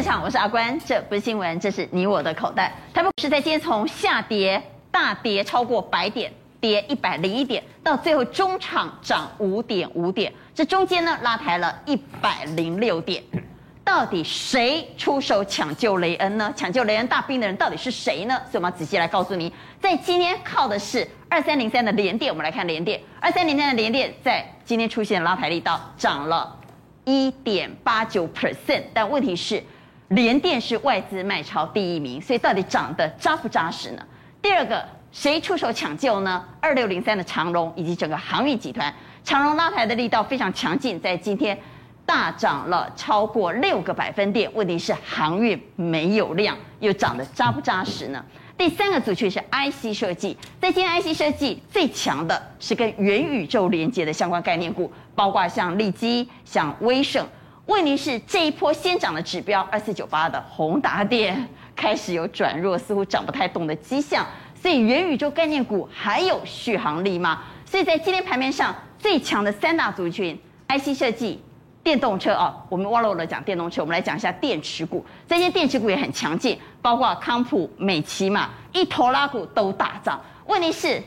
现场，我是阿关，这不是新闻，这是你我的口袋。台北股市在今天从下跌大跌超过百点，跌一百零一点，到最后中场涨五点五点，这中间呢拉抬了一百零六点。到底谁出手抢救雷恩呢？抢救雷恩大兵的人到底是谁呢？所以我们要仔细来告诉你，在今天靠的是二三零三的连电。我们来看连电，二三零三的连电在今天出现拉抬力道，涨了一点八九 percent。但问题是，联电是外资卖超第一名，所以到底涨得扎不扎实呢？第二个，谁出手抢救呢？二六零三的长荣以及整个航运集团，长荣拉抬的力道非常强劲，在今天。大涨了超过六个百分点，问题是航运没有量，又涨得扎不扎实呢？第三个族群是 IC 设计，在今天 IC 设计最强的是跟元宇宙连接的相关概念股，包括像利基、像威盛。问题是这一波先涨的指标二四九八的宏达电开始有转弱，似乎涨不太动的迹象，所以元宇宙概念股还有续航力吗？所以在今天盘面上最强的三大族群 IC 设计。电动车啊，我们忘了讲电动车，我们来讲一下电池股。这些电池股也很强劲，包括康普、美琪嘛，一拖拉股都大涨。问题是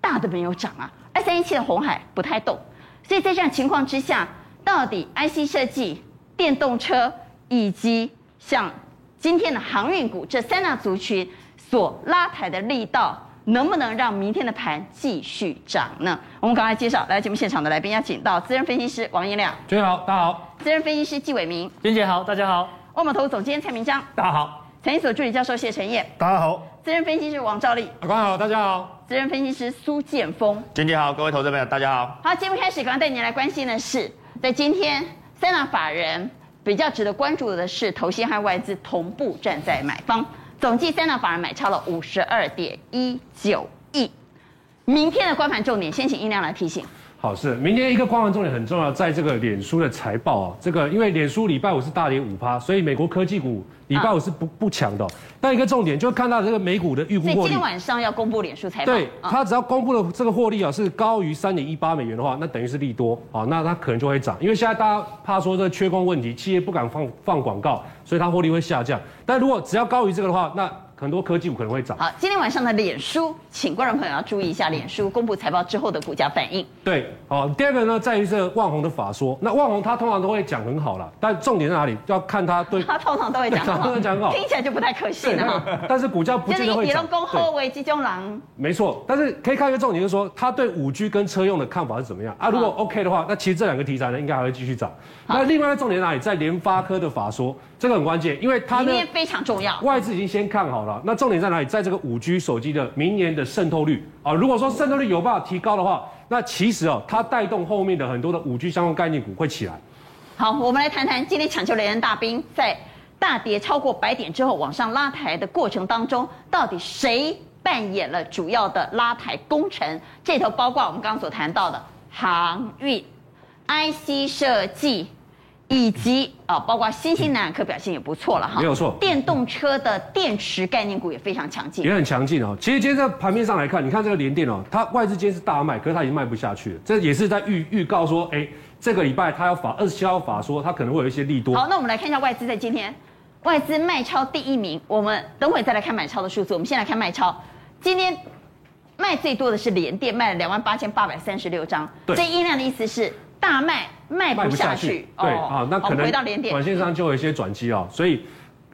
大的没有涨啊，二三一七的红海不太动。所以在这样情况之下，到底 IC 设计、电动车以及像今天的航运股这三大族群所拉抬的力道，能不能让明天的盘继续涨呢？我们赶快介绍来节目现场的来宾，邀请到资深分析师王彦亮，大家好，大家好；资深分析师纪伟明，娟姐好，大家好；万宝投总监蔡明章，大家好；财经所助理教授谢晨业，大家好；资深分析师王兆力，阿关好，大家好；资深分析师苏建峰，娟姐好，各位投资朋友大家好。好，节目开始，赶快带您来关心的是，在今天三大法人比较值得关注的是，投信和外资同步站在买方。总计三大法人买超了五十二点一九亿。明天的观盘重点，先请音量来提醒。好，是明天一个观望重点很重要，在这个脸书的财报啊，这个因为脸书礼拜五是大跌五趴，所以美国科技股礼拜五是不不强的。但一个重点就看到这个美股的预估获利。所以今天晚上要公布脸书财报。对，它只要公布了这个获利啊是高于三点一八美元的话，那等于是利多啊，那它可能就会涨。因为现在大家怕说这个缺工问题，企业不敢放放广告，所以它获利会下降。但如果只要高于这个的话，那很多科技股可能会涨。好，今天晚上的脸书，请观众朋友要注意一下脸书公布财报之后的股价反应。对，好，第二个呢，在于这个旺宏的法说。那万宏他通常都会讲很好了，但重点在哪里？要看他对。他通常都会讲很好，讲很好，听起来就不太可信哈。但是股价不见得会涨。就是以公后为集中狼。没错，但是可以看一个重点，就是说他对五 G 跟车用的看法是怎么样啊？如果 OK 的话，那其实这两个题材呢，应该还会继续涨。那另外一个重点在哪里？在联发科的法说，这个很关键，因为它呢非常重要，外资已经先看好了。那重点在哪里？在这个五 G 手机的明年的渗透率啊，如果说渗透率有办法提高的话，那其实哦，它带动后面的很多的五 G 相关概念股会起来。好，我们来谈谈今天抢救雷恩大兵在大跌超过百点之后往上拉抬的过程当中，到底谁扮演了主要的拉抬功臣？这头包括我们刚刚所谈到的航运、IC 设计。以及啊，包括新兴南亚科表现也不错了哈，没有错。电动车的电池概念股也非常强劲，也很强劲哦。其实今天在盘面上来看，你看这个联电哦，它外资今天是大卖，可是它已经卖不下去了，这也是在预预告说，哎，这个礼拜它要法二十七号法说，它可能会有一些利多。好，那我们来看一下外资在今天，外资卖超第一名，我们等会再来看买超的数字。我们先来看卖超，今天卖最多的是联电，卖了两万八千八百三十六张。对，这音量的意思是。大卖卖不下去，对啊，那可能回到连点，短线上就有一些转机哦，所以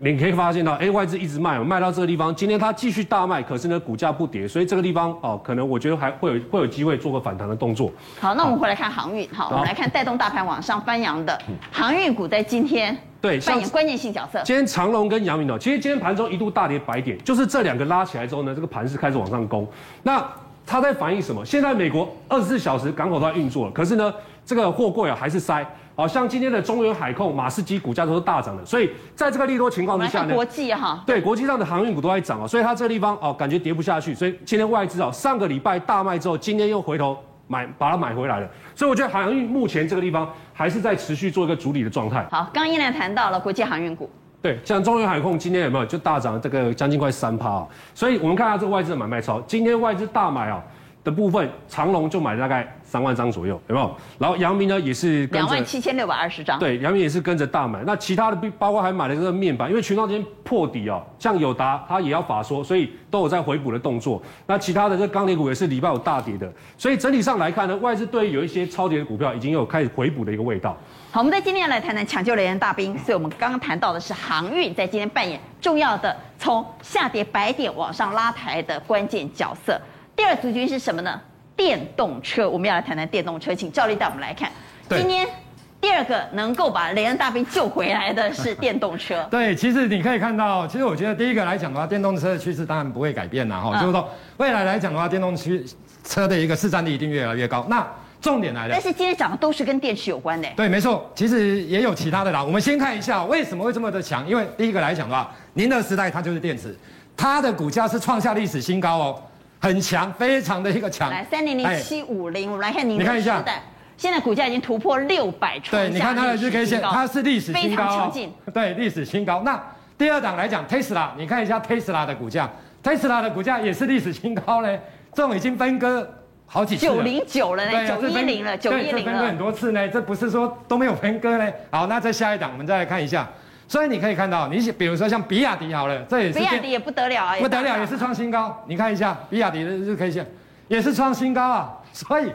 你可以发现到，哎，外资一直卖，卖到这个地方，今天它继续大卖，可是呢，股价不跌，所以这个地方哦，可能我觉得还会有会有机会做个反弹的动作。好，那我们回来看航运，好，我们来看带动大盘往上翻扬的航运股，在今天对扮演关键性角色。今天长隆跟阳明哦，其实今天盘中一度大跌百点，就是这两个拉起来之后呢，这个盘是开始往上攻。那它在反映什么？现在美国二十四小时港口都在运作了，可是呢，这个货柜啊还是塞。好像今天的中远海控、马士基股价都是大涨的，所以在这个利多情况之下呢，国际哈，对国际上的航运股都在涨啊，所以它这个地方哦感觉跌不下去，所以今天外资哦上个礼拜大卖之后，今天又回头买把它买回来了，所以我觉得航运目前这个地方还是在持续做一个主理的状态。好，刚刚依然谈到了国际航运股。对，像中原海控今天有没有就大涨这个将近快三趴啊？所以我们看下这个外资的买卖超，今天外资大买啊，的部分，长隆就买了大概三万张左右，有没有？然后阳明呢也是两万七千六百二十张，对，阳明也是跟着大买。那其他的包括还买了这个面板，因为群创今天破底哦，像友达它也要法说，所以都有在回补的动作。那其他的这钢铁股也是礼拜五大跌的，所以整体上来看呢，外资对于有一些超跌的股票已经有开始回补的一个味道。好，我们在今天要来谈谈抢救雷人大兵，所以我们刚刚谈到的是航运在今天扮演重要的从下跌百点往上拉抬的关键角色。第二族群是什么呢？电动车，我们要来谈谈电动车，请赵力带我们来看。今天第二个能够把雷恩大兵救回来的是电动车。对，其实你可以看到，其实我觉得第一个来讲的话，电动车的趋势当然不会改变了哈，嗯、就是说未来来讲的话，电动车的一个市占率一定越来越高。那重点来了，但是今天涨的都是跟电池有关的。对，没错，其实也有其他的啦。我们先看一下为什么会这么的强，因为第一个来讲的话，宁德时代它就是电池，它的股价是创下历史新高哦。很强，非常的一个强。来，三零零七五零，我们来看您的时代。现在股价已经突破六百，对，你看它的日 K 线，它是历史新高，非常强劲。对，历史新高。那第二档来讲，Tesla，你看一下 Tesla 的股价，Tesla 的股价也是历史新高嘞。这种已经分割好几次了，九零九了呢，九一零了，九一零了。分割很多次呢，这不是说都没有分割呢。好，那在下一档，我们再来看一下。所以你可以看到，你比如说像比亚迪好了，这也是比亚迪也不得了啊，不得了，也是创新高。你看一下比亚迪的日 K 线，也是创新高啊。所以，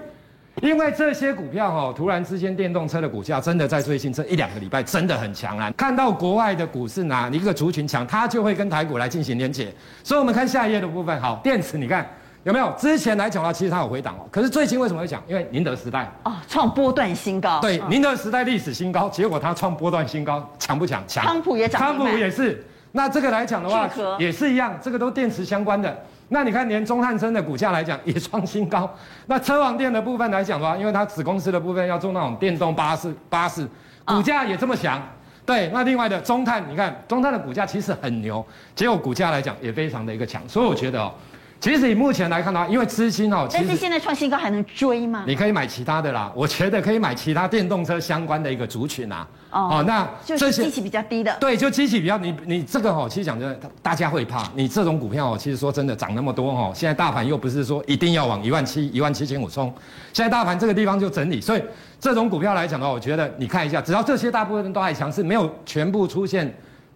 因为这些股票哈，突然之间电动车的股价真的在最近这一两个礼拜真的很强啊。看到国外的股市哪一个族群强，它就会跟台股来进行连结。所以我们看下一页的部分，好，电池你看。有没有？之前来讲的话，其实它有回档哦。可是最近为什么会讲？因为宁德时代哦，创波段新高。对，宁德时代历史新高，结果它创波段新高，强不强？强。康普也涨。康普也是。那这个来讲的话，也是一样，这个都电池相关的。那你看，连中汉生的股价来讲也创新高。那车王电的部分来讲的话，因为它子公司的部分要做那种电动巴士，巴士股价也这么强。对，那另外的中碳，你看中碳的股价其实很牛，结果股价来讲也非常的一个强。所以我觉得哦。其实以目前来看的话，因为资金哦，但是现在创新高还能追吗？你可以买其他的啦，我觉得可以买其他电动车相关的一个族群啊。哦，哦，那就是机器比较低的。对，就机器比较你你这个哦，其实讲真的，大家会怕。你这种股票哦，其实说真的涨那么多哦，现在大盘又不是说一定要往一万七、一万七千五冲，现在大盘这个地方就整理，所以这种股票来讲的话，我觉得你看一下，只要这些大部分人都还强势，没有全部出现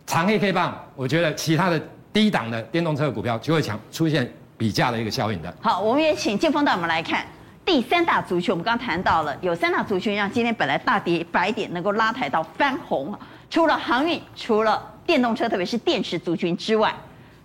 长黑 K 棒，我觉得其他的低档的电动车的股票就会强出现。比价的一个效应的。好，我们也请建峰带我们来看第三大族群。我们刚刚谈到了有三大族群，让今天本来大跌百点能够拉抬到翻红。除了航运，除了电动车，特别是电池族群之外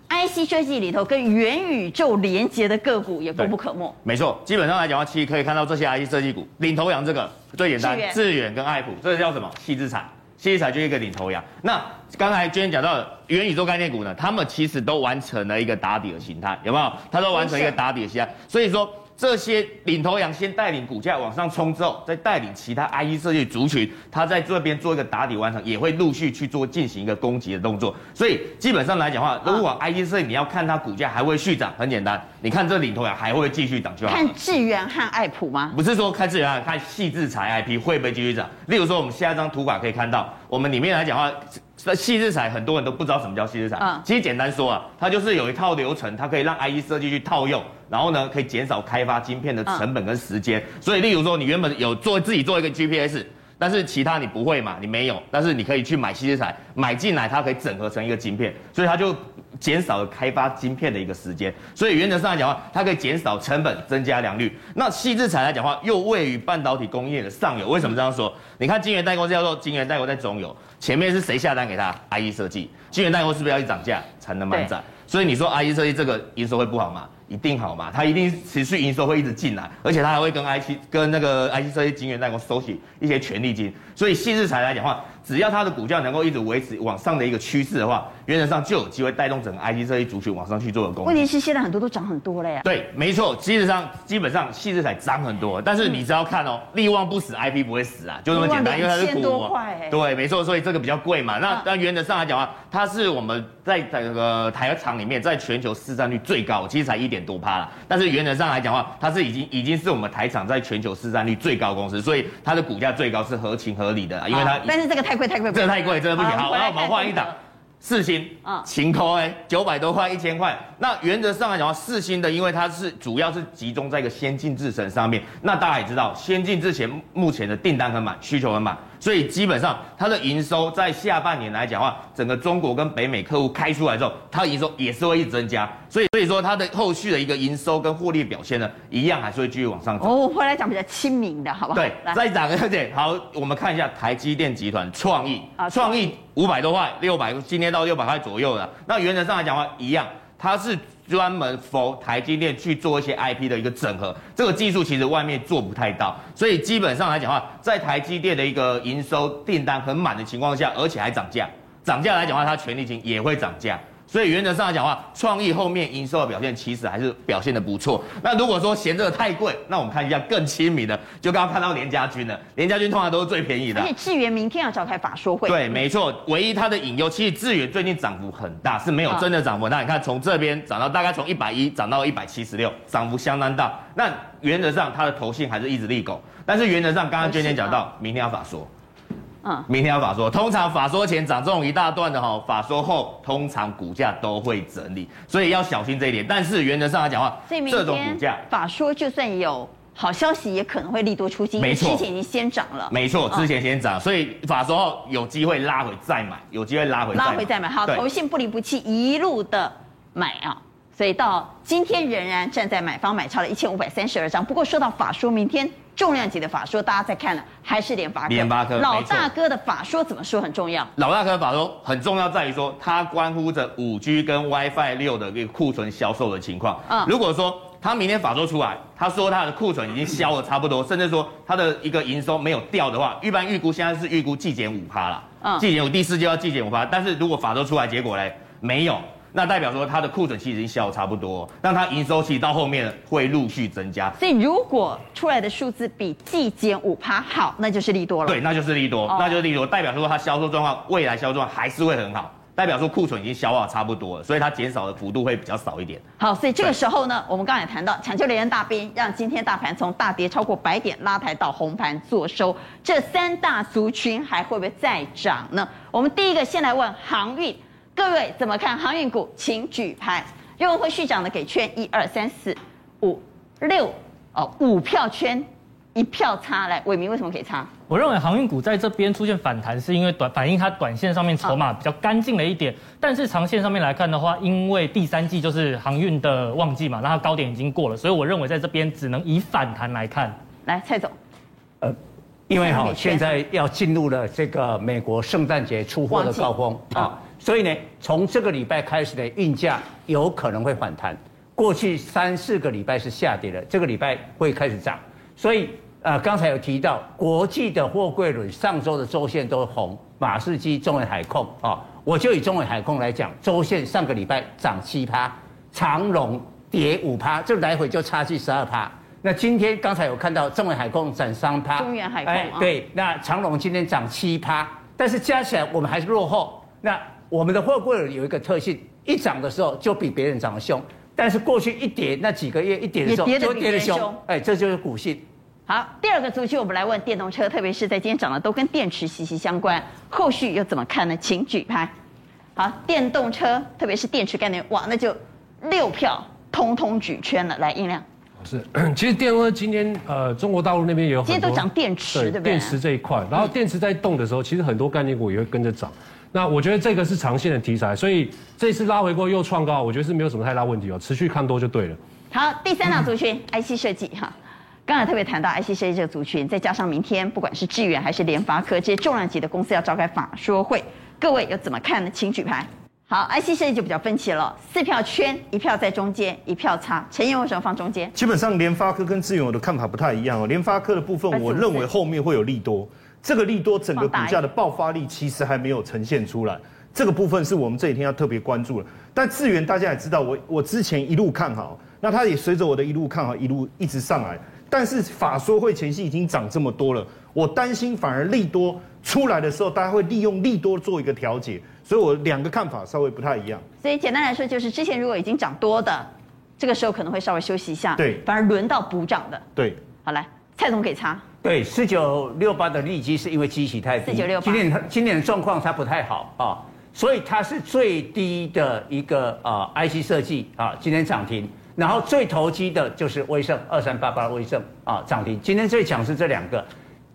，IC 设计里头跟元宇宙连接的个股也功不可没。没错，基本上来讲的话，其实可以看到这些 IC 设计股领头羊，这个最简单，致远跟爱普，这个叫什么？矽智财。矽智财就一个领头羊。那刚才今天讲到的元宇宙概念股呢，他们其实都完成了一个打底的形态，有没有？它都完成一个打底的形态，所以说。这些领头羊先带领股价往上冲之后，再带领其他 IE 设计族群，它在这边做一个打底完成，也会陆续去做进行一个攻击的动作。所以基本上来讲的话，如果 IE 设计你要看它股价还会续涨，很简单，你看这领头羊还会继续涨就好。看智元和爱普吗？不是说看智原，看矽智财 IP 会不会继续涨。例如说，我们下一张图卡可以看到，我们里面来讲的话。那矽智财很多人都不知道什么叫矽智财，嗯，其实简单说啊，它就是有一套流程，它可以让 IE 设计去套用，然后呢，可以减少开发晶片的成本跟时间。所以，例如说，你原本有做自己做一个 GPS，但是其他你不会嘛，你没有，但是你可以去买细制彩，买进来它可以整合成一个晶片，所以它就减少了开发晶片的一个时间。所以原则上来讲的话，它可以减少成本，增加良率。那矽智财来讲的话，又位于半导体工业的上游。为什么这样说？你看晶圆代工叫做晶圆代工在中游。前面是谁下单给他？IE 设计，晶圆代工是不是要去涨价才能满载？所以你说 IE 设计这个营收会不好吗？一定好嘛，它一定持续营收会一直进来，而且它还会跟 IC 跟那个 IC 设计晶圆代工收取一些权利金。所以矽智财来讲的话，只要它的股价能够一直维持往上的一个趋势的话，原则上就有机会带动整个 IC 这一族群往上去做的功能。问题是现在很多都涨很多了呀。对，没错，基本上基本上细致才涨很多，但是你只要看哦，力旺不死，IP 不会死啊，就这么简单，因为它是股。多块欸。对，没错，所以这个比较贵嘛。那但原则上来讲的话，它是我们在这个台厂里面，在全球市占率最高，其实才一点多趴了。但是原则上来讲的话，它是已经已经是我们台厂在全球市占率最高公司，所以它的股价最高是合情合理的，因为它。但是这个太贵太贵，这个太贵，真的不行。好，然后我们换一档，四星啊，晴空哎，九百多块，一千块。那原则上来讲的话，四星的，因为它是主要是集中在一个先进制程上面。那大家也知道，先进制程目前的订单很满，需求很满，所以基本上它的营收在下半年来讲的话，整个中国跟北美客户开出来之后，它的营收也是会一直增加。所以所以说它的后续的一个营收跟获利表现呢，一样还是会继续往上走。哦，回来讲比较亲民的，好不好？对，再涨个点。好，我们看一下台积电集团创意啊，创意五百多块，六百，今天到六百块左右了。那原则上来讲话，一样，它是专门 for 台积电去做一些 IP 的一个整合，这个技术其实外面做不太到，所以基本上来讲话，在台积电的一个营收订单很满的情况下，而且还涨价，涨价来讲话，它权利金也会涨价。所以原则上来讲的话，创意后面营收的表现其实还是表现的不错。那如果说嫌这个太贵，那我们看一下更亲民的，就刚刚看到联家军了。联家军通常都是最便宜的。而且智源明天要召开法说会。对，没错。唯一它的隐忧，其实智源最近涨幅很大，是没有真的涨幅。哦、那你看从这边涨到大概从一百一涨到一百七十六，涨幅相当大。那原则上它的投信还是一直利狗，但是原则上刚刚娟娟讲到，明天要法说。嗯，明天要法说，通常法说前涨这种一大段的哈，法说后通常股价都会整理，所以要小心这一点。但是原则上来讲的话，这种股价法说就算有好消息，也可能会利多出尽，没错，之前已经先涨了，没错，之前先涨，所以法说后有机会拉回再买，有机会拉回拉回再买。好，投信不离不弃，一路的买啊，所以到今天仍然站在买方买超了一千五百三十二张。不过说到法说，明天。重量级的法说，大家在看了，还是联发科？联发科老大哥的法说怎么说很重要？老大哥的法说很重要，在于说它关乎着五 G 跟 WiFi 六的一个库存销售的情况。嗯，如果说他明天法说出来，他说他的库存已经销了差不多，甚至说他的一个营收没有掉的话，一般预估现在是预估季减五趴了。嗯，季减五第四季要季减五趴，但是如果法说出来结果嘞没有。那代表说它的库存期已经消耗差不多，那它营收期到后面会陆续增加。所以如果出来的数字比季减五趴好，那就是利多了。对，那就是利多，哦、那就是利多，代表说它销售状况未来销售状况还是会很好，代表说库存已经消化差不多了，所以它减少的幅度会比较少一点。好，所以这个时候呢，我们刚才谈到抢救连大兵，让今天大盘从大跌超过百点拉抬到红盘做收，这三大族群还会不会再涨呢？我们第一个先来问航运。各位怎么看航运股？请举牌。认为会续涨的给圈，一二三四五六哦，五票圈，一票差。来，伟明为什么可以差？我认为航运股在这边出现反弹，是因为短反映它短线上面筹码比较干净了一点。但是长线上面来看的话，因为第三季就是航运的旺季嘛，那它高点已经过了，所以我认为在这边只能以反弹来看。来，蔡总，呃，因为哈现在要进入了这个美国圣诞节出货的高峰啊。所以呢，从这个礼拜开始的运价有可能会反弹。过去三四个礼拜是下跌的，这个礼拜会开始涨。所以，呃，刚才有提到国际的货柜轮上周的周线都红，马士基、中远海控啊、哦，我就以中远海控来讲，周线上个礼拜涨七趴，长荣跌五趴，这来回就差距十二趴。那今天刚才有看到中远海控涨三趴，中远海控、哎、对，那长隆今天涨七趴，但是加起来我们还是落后。那我们的货柜有一个特性，一涨的时候就比别人涨得凶，但是过去一跌那几个月一跌的时候就跌得凶，哎，这就是股性。好，第二个族群我们来问电动车，特别是在今天涨的都跟电池息息相关，后续又怎么看呢？请举牌。好，电动车特别是电池概念，哇，那就六票通通举圈了。来，音量。是，其实电动车今天呃中国大陆那边也有很多，今天都涨电池，对，对不对？电池这一块，然后电池在动的时候，其实很多概念股也会跟着涨。那我觉得这个是长线的题材，所以这次拉回过又创高，我觉得是没有什么太大问题哦，持续看多就对了。好，第三档族群、嗯、IC 设计哈，刚才特别谈到 IC 设计这个族群，再加上明天不管是智远还是联发科这些重量级的公司要召开法说会，各位又怎么看呢？请举牌。好，IC 设计就比较分歧了，四票圈，一票在中间，一票差。陈彦为什么放中间？基本上联发科跟智原我的看法不太一样哦，联发科的部分我认为后面会有利多。这个利多整个股价的爆发力其实还没有呈现出来，这个部分是我们这几天要特别关注的。但智原大家也知道，我我之前一路看好，那它也随着我的一路看好，一路一直上来。但是法说会前夕已经涨这么多了，我担心反而利多出来的时候，大家会利用利多做一个调节，所以我两个看法稍微不太一样。所以简单来说，就是之前如果已经涨多的，这个时候可能会稍微休息一下，对，反而轮到补涨的，对。好来，蔡总给差。对，四九六八的利基是因为基期太低，四九六八，今年它今年的状况它不太好啊，所以它是最低的一个啊 IC 设计啊，今天涨停。然后最投机的就是威盛二三八八威盛啊涨停。今天最强是这两个。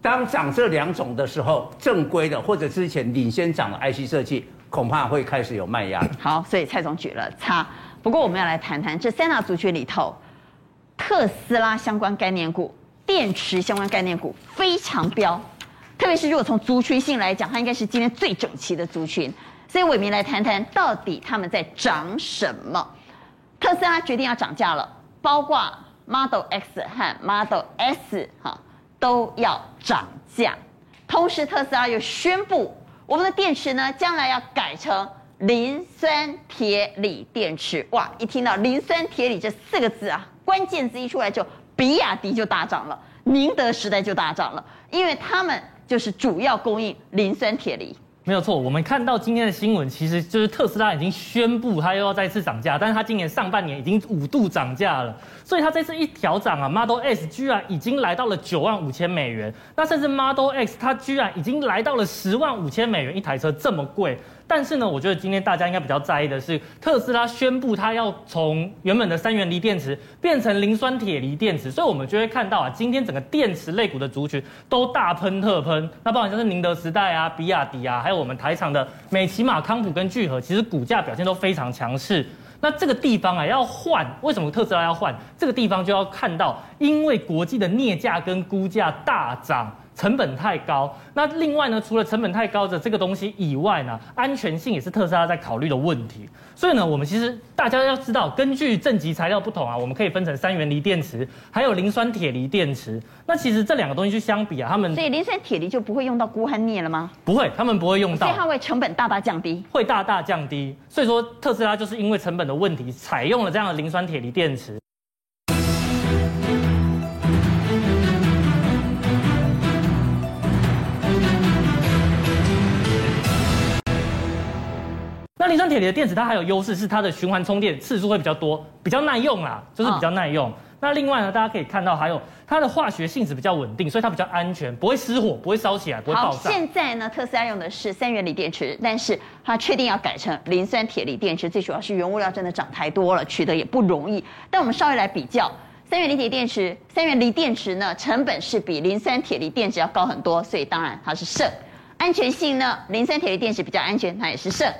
当涨这两种的时候，正规的或者之前领先涨的 IC 设计，恐怕会开始有卖压。好，所以蔡总举了叉。不过我们要来谈谈这三大族群里头，特斯拉相关概念股、电池相关概念股非常飙。特别是如果从族群性来讲，它应该是今天最整齐的族群。所以伟民来谈谈，到底他们在涨什么？特斯拉决定要涨价了，包括 Model X 和 Model S 哈。都要涨价，同时特斯拉又宣布，我们的电池呢，将来要改成磷酸铁锂电池。哇，一听到磷酸铁锂这四个字啊，关键字一出来就，比亚迪就大涨了，宁德时代就大涨了，因为他们就是主要供应磷酸铁锂。没有错，我们看到今天的新闻，其实就是特斯拉已经宣布它又要再次涨价，但是它今年上半年已经五度涨价了，所以它这次一调涨啊，Model S 居然已经来到了九万五千美元，那甚至 Model X 它居然已经来到了十万五千美元一台车，这么贵。但是呢，我觉得今天大家应该比较在意的是，特斯拉宣布它要从原本的三元锂电池变成磷酸铁锂电池，所以我们就会看到啊，今天整个电池类股的族群都大喷特喷。那包括像是宁德时代啊、比亚迪啊，还有我们台厂的美琪玛、康普跟聚合，其实股价表现都非常强势。那这个地方啊要换，为什么特斯拉要换？这个地方就要看到，因为国际的镍价跟估价大涨。成本太高，那另外呢，除了成本太高的这个东西以外呢，安全性也是特斯拉在考虑的问题。所以呢，我们其实大家要知道，根据正极材料不同啊，我们可以分成三元锂电池，还有磷酸铁锂电池。那其实这两个东西去相比啊，他们所以磷酸铁锂就不会用到钴和镍了吗？不会，他们不会用到，所以它会成本大大降低，会大大降低。所以说特斯拉就是因为成本的问题，采用了这样的磷酸铁锂电池。那磷酸铁锂的电池，它还有优势是它的循环充电次数会比较多，比较耐用啦，就是比较耐用。那另外呢，大家可以看到还有它的化学性质比较稳定，所以它比较安全，不会失火，不会烧起来，不会爆炸。现在呢，特斯拉用的是三元锂电池，但是它确定要改成磷酸铁锂电池，最主要是原物料真的涨太多了，取得也不容易。但我们稍微来比较，三元锂铁电池，三元锂电池呢，成本是比磷酸铁锂电池要高很多，所以当然它是胜。安全性呢，磷酸铁锂电池比较安全，它也是胜。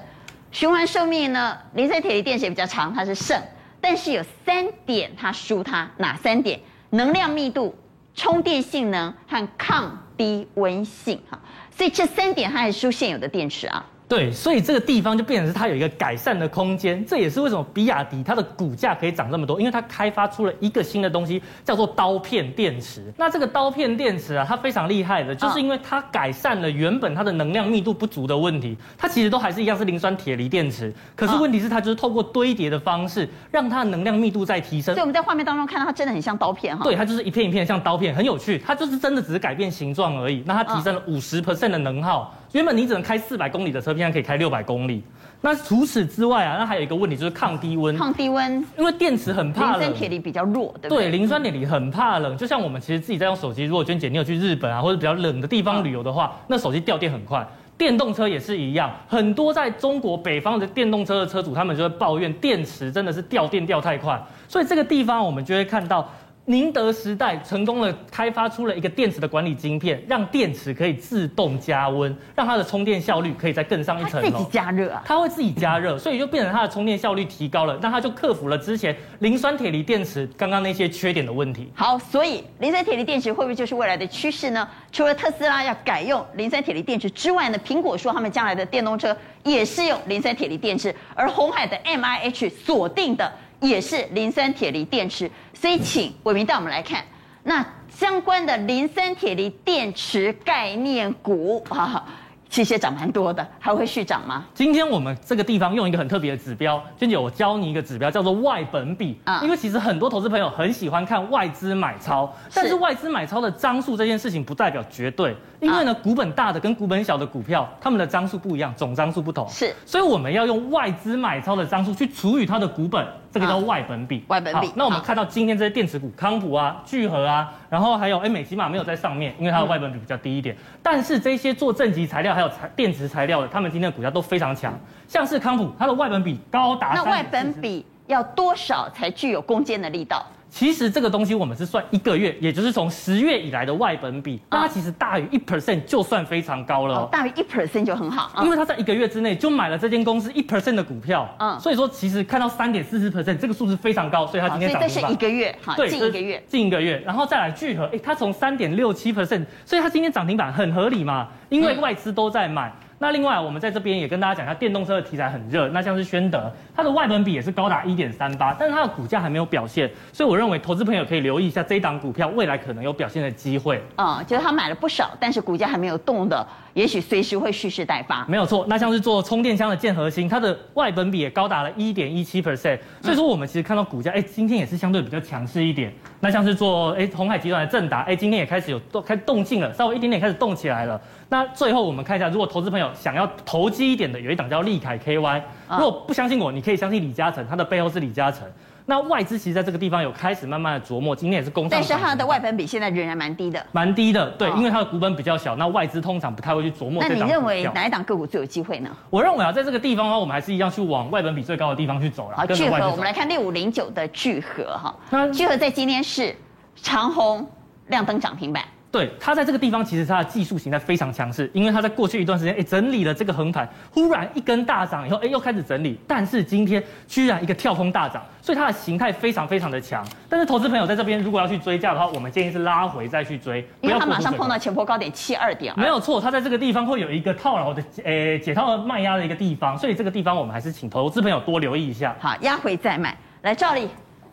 循环寿命呢？磷酸铁锂电池也比较长，它是胜，但是有三点它输它，哪三点？能量密度、充电性能和抗低温性哈，所以这三点它还输现有的电池啊。对，所以这个地方就变成是它有一个改善的空间，这也是为什么比亚迪它的股价可以涨这么多，因为它开发出了一个新的东西，叫做刀片电池。那这个刀片电池啊，它非常厉害的，就是因为它改善了原本它的能量密度不足的问题，它其实都还是一样是磷酸铁锂电池，可是问题是它就是透过堆叠的方式，让它的能量密度在提升。所以我们在画面当中看到它真的很像刀片哈。对，它就是一片一片像刀片，很有趣，它就是真的只是改变形状而已。那它提升了五十 percent 的能耗。原本你只能开四百公里的车，现在可以开六百公里。那除此之外啊，那还有一个问题就是抗低温。抗低温，因为电池很怕冷。磷酸铁锂比较弱，对不对？对，磷酸铁锂很怕冷。就像我们其实自己在用手机，如果娟姐你有去日本啊，或者比较冷的地方旅游的话，那手机掉电很快。电动车也是一样，很多在中国北方的电动车的车主，他们就会抱怨电池真的是掉电掉太快。所以这个地方我们就会看到。宁德时代成功的开发出了一个电池的管理晶片，让电池可以自动加温，让它的充电效率可以再更上一层楼。它自己加热啊？它会自己加热，所以就变成它的充电效率提高了，那它就克服了之前磷酸铁锂电池刚刚那些缺点的问题。好，所以磷酸铁锂电池会不会就是未来的趋势呢？除了特斯拉要改用磷酸铁锂电池之外呢，苹果说他们将来的电动车也是用磷酸铁锂电池，而红海的 MIH 锁定的。也是磷酸铁锂电池，所以请伟明带我们来看那相关的磷酸铁锂电池概念股啊。其实涨蛮多的，还会续涨吗？今天我们这个地方用一个很特别的指标，娟姐，我教你一个指标，叫做外本比啊。因为其实很多投资朋友很喜欢看外资买超，但是外资买超的张数这件事情不代表绝对，因为呢，股本大的跟股本小的股票，他们的张数不一样，总张数不同。是，所以我们要用外资买超的张数去除以它的股本，这个叫外本比。外本比。那我们看到今天这些电子股，康普啊、聚合啊，然后还有哎美吉玛没有在上面，因为它的外本比比较低一点。但是这些做正极材料还有材电池材料的，他们今天的股价都非常强。像是康普，它的外本比高达。那外本比要多少才具有攻坚的力道？其实这个东西我们是算一个月，也就是从十月以来的外本比，那它其实大于一 percent 就算非常高了。哦，大于一 percent 就很好，因为它在一个月之内就买了这间公司一 percent 的股票。嗯，所以说其实看到三点四十 percent 这个数字非常高，所以它今天涨停板。所以这是一个月，哈，对，近一个月，近一个月，然后再来聚合，哎，它从三点六七 percent，所以它今天涨停板很合理嘛，因为外资都在买。那另外，我们在这边也跟大家讲一下，电动车的题材很热。那像是宣德，它的外本比也是高达一点三八，但是它的股价还没有表现，所以我认为投资朋友可以留意一下这一档股票未来可能有表现的机会。嗯，就是他买了不少，但是股价还没有动的，也许随时会蓄势待发。没有错，那像是做充电箱的建核心，它的外本比也高达了一点一七 percent，所以说我们其实看到股价，哎，今天也是相对比较强势一点。那像是做哎鸿海集团的正达，哎，今天也开始有动，开动静了，稍微一点点开始动起来了。那最后我们看一下，如果投资朋友想要投机一点的，有一档叫利凯 KY。如果不相信我，你可以相信李嘉诚，他的背后是李嘉诚。那外资其实在这个地方有开始慢慢的琢磨，今天也是攻上。但是它的外本比现在仍然蛮低的。蛮低的，对，因为它的股本比较小，那外资通常不太会去琢磨。那你认为哪一档个股最有机会呢？我认为啊，在这个地方的话，我们还是一样去往外本比最高的地方去走了。好，聚合，我们来看六五零九的聚合哈，聚合在今天是长虹亮灯涨停板。对，它在这个地方其实它的技术形态非常强势，因为它在过去一段时间，哎，整理了这个横盘，忽然一根大涨以后，哎，又开始整理，但是今天居然一个跳空大涨，所以它的形态非常非常的强。但是投资朋友在这边如果要去追价的话，我们建议是拉回再去追，因为它马上碰到前波高点七二点。没有错，它在这个地方会有一个套牢的，诶，解套的卖压的一个地方，所以这个地方我们还是请投资朋友多留意一下。好，压回再买。来，兆立，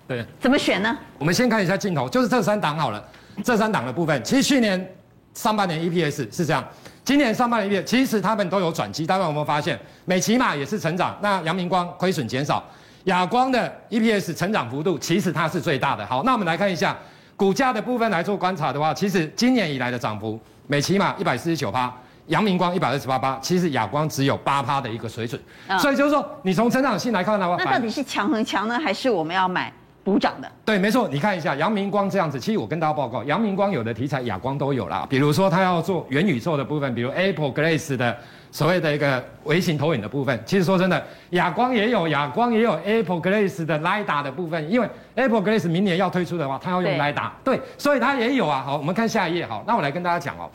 对，怎么选呢？我们先看一下镜头，就是这三档好了，这三档的部分，其实去年。上半年 EPS 是这样，今年上半年 EPS 其实他们都有转机，大家有没有发现？美琪玛也是成长，那阳明光亏损减少，亚光的 EPS 成长幅度其实它是最大的。好，那我们来看一下股价的部分来做观察的话，其实今年以来的涨幅，美琪玛一百四十九趴，阳明光一百二十八趴，其实亚光只有八趴的一个水准。嗯、所以就是说，你从成长性来看的话，那到底是强很强呢，还是我们要买？补涨的，对，没错。你看一下阳明光这样子，其实我跟大家报告，阳明光有的题材亚光都有啦。比如说它要做元宇宙的部分，比如 Apple Glass 的所谓的一个微型投影的部分。其实说真的，亚光也有，亚光也有 Apple Glass 的 LiDAR 的部分。因为 Apple Glass 明年要推出的话，它要用 LiDAR，对，对，所以它也有啊。好，我们看下一页。好，那我来跟大家讲哦。